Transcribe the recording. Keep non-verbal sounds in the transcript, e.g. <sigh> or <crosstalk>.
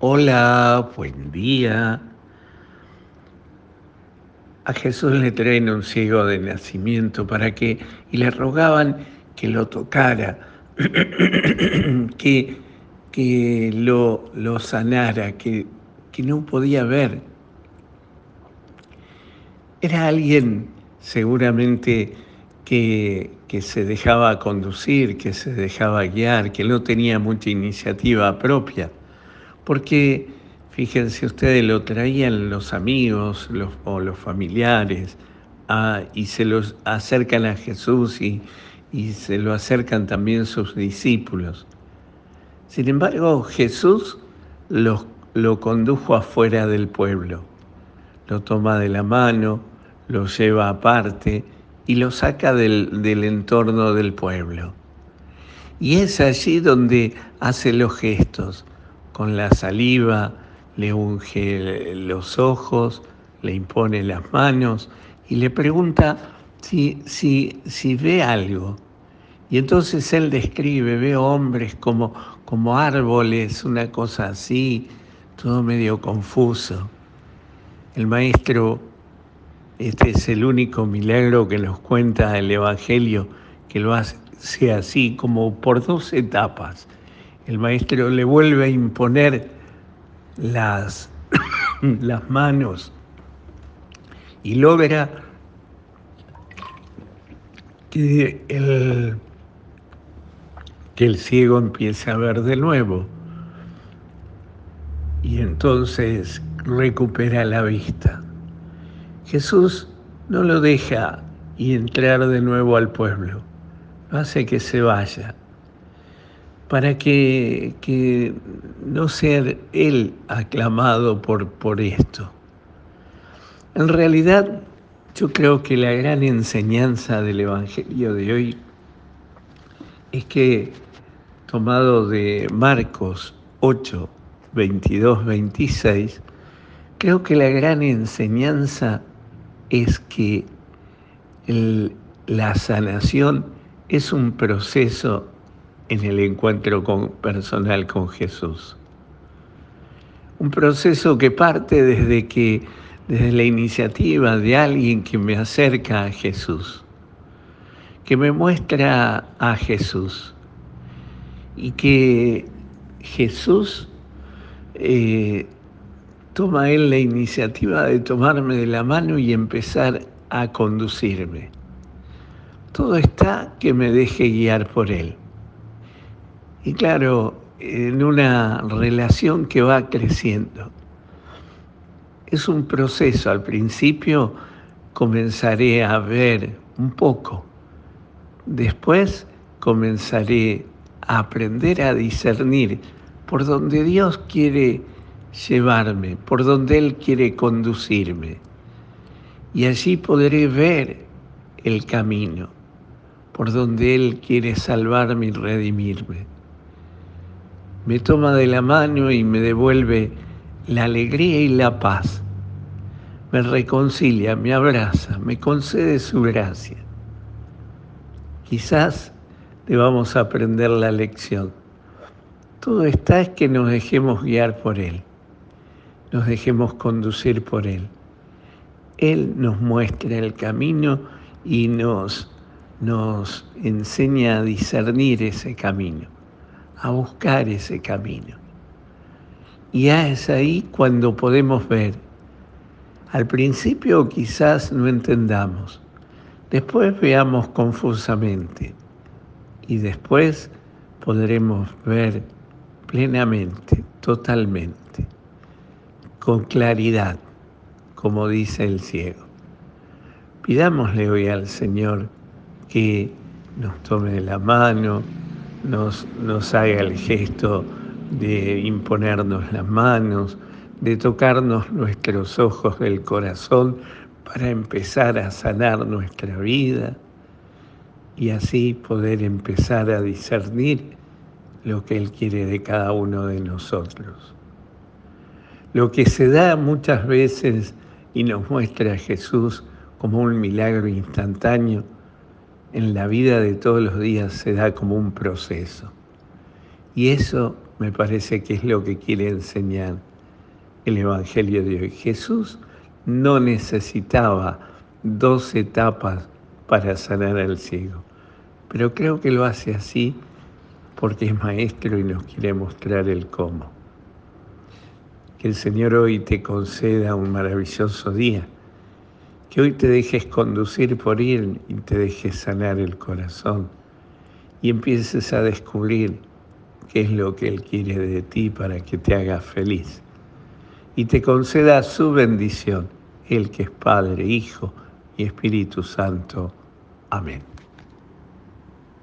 Hola, buen día. A Jesús le traen un ciego de nacimiento para que, y le rogaban que lo tocara, <clears throat> que, que lo, lo sanara, que, que no podía ver. Era alguien seguramente que, que se dejaba conducir, que se dejaba guiar, que no tenía mucha iniciativa propia porque fíjense ustedes, lo traían los amigos o los familiares ah, y se los acercan a Jesús y, se lo acercan también sus discípulos. Sin embargo, Jesús lo, lo condujo afuera del pueblo, lo toma de la mano, lo lleva aparte y lo saca del, del entorno del pueblo. Y es allí donde hace los gestos con la saliva le unge los ojos, le impone las manos y le pregunta si, si, si ve algo. Y entonces él describe, ve hombres como, como árboles, una cosa así, todo medio confuso. El maestro, este es el único milagro que nos cuenta el Evangelio, que lo hace así, como por dos etapas el maestro le vuelve a imponer las, <coughs> las manos y logra que el, que el ciego empiece a ver de nuevo y entonces recupera la vista. Jesús no lo deja y entrar de nuevo al pueblo, hace que se vaya para que, no sea él aclamado por, por esto. En realidad, yo creo que la gran enseñanza del Evangelio de hoy es que, tomado de Marcos 8, 22, 26, creo que la gran enseñanza es que la sanación es un proceso en el encuentro personal con Jesús. Un proceso que parte desde que desde la iniciativa de alguien que me acerca a Jesús, que me muestra a Jesús y que Jesús eh, toma él la iniciativa de tomarme de la mano y empezar a conducirme. Todo está que me deje guiar por él. Y claro, en una relación que va creciendo. Es un proceso, al principio comenzaré a ver un poco, después comenzaré a aprender a discernir por donde Dios quiere llevarme, por donde Él quiere conducirme. Y allí podré ver el camino, por donde Él quiere salvarme y redimirme me toma de la mano y me devuelve la alegría y la paz. Me reconcilia, me abraza, me concede su gracia. Quizás debamos aprender la lección. Todo está es que nos dejemos guiar por Él, nos dejemos conducir por Él. Él nos muestra el camino y nos, nos enseña a discernir ese camino a buscar ese camino. Y es ahí cuando podemos ver. Al principio quizás no entendamos, después veamos confusamente y después podremos ver plenamente, totalmente, con claridad, como dice el ciego. Pidámosle hoy al Señor que nos tome de la mano, nos, nos haga el gesto de imponernos las manos, de tocarnos nuestros ojos del corazón para empezar a sanar nuestra vida y así poder empezar a discernir lo que Él quiere de cada uno de nosotros. Lo que se da muchas veces y nos muestra a Jesús como un milagro instantáneo, en la vida de todos los días se da como un proceso. Y eso me parece que es lo que quiere enseñar el Evangelio de hoy. Jesús no necesitaba dos etapas para sanar al ciego, pero creo que lo hace así porque es maestro y nos quiere mostrar el cómo. Que el Señor hoy te conceda un maravilloso día, que hoy te dejes conducir por Él y te dejes sanar el corazón y empieces a descubrir qué es lo que Él quiere de ti para que te haga feliz. Y te conceda su bendición, el que es Padre, Hijo y Espíritu Santo. Amén.